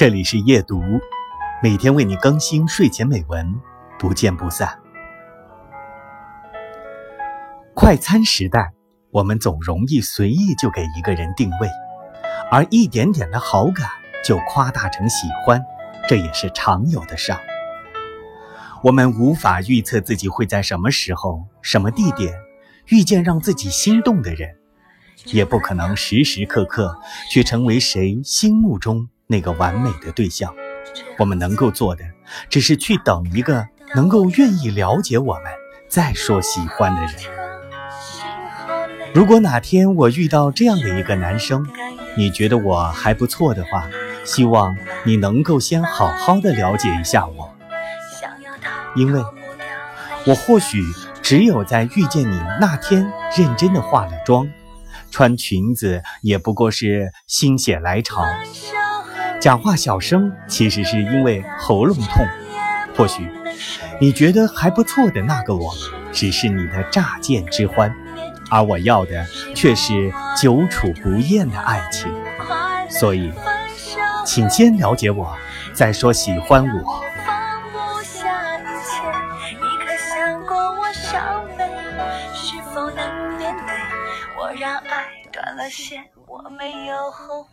这里是夜读，每天为你更新睡前美文，不见不散。快餐时代，我们总容易随意就给一个人定位，而一点点的好感就夸大成喜欢，这也是常有的事儿。我们无法预测自己会在什么时候、什么地点遇见让自己心动的人，也不可能时时刻刻去成为谁心目中。那个完美的对象，我们能够做的，只是去等一个能够愿意了解我们再说喜欢的人。如果哪天我遇到这样的一个男生，你觉得我还不错的话，希望你能够先好好的了解一下我，因为，我或许只有在遇见你那天认真的化了妆，穿裙子也不过是心血来潮。讲话小声，其实是因为喉咙痛。或许你觉得还不错的那个我，只是你的乍见之欢，而我要的却是久处不厌的爱情。所以，请先了解我，再说喜欢我。让爱断了线，我没有后悔。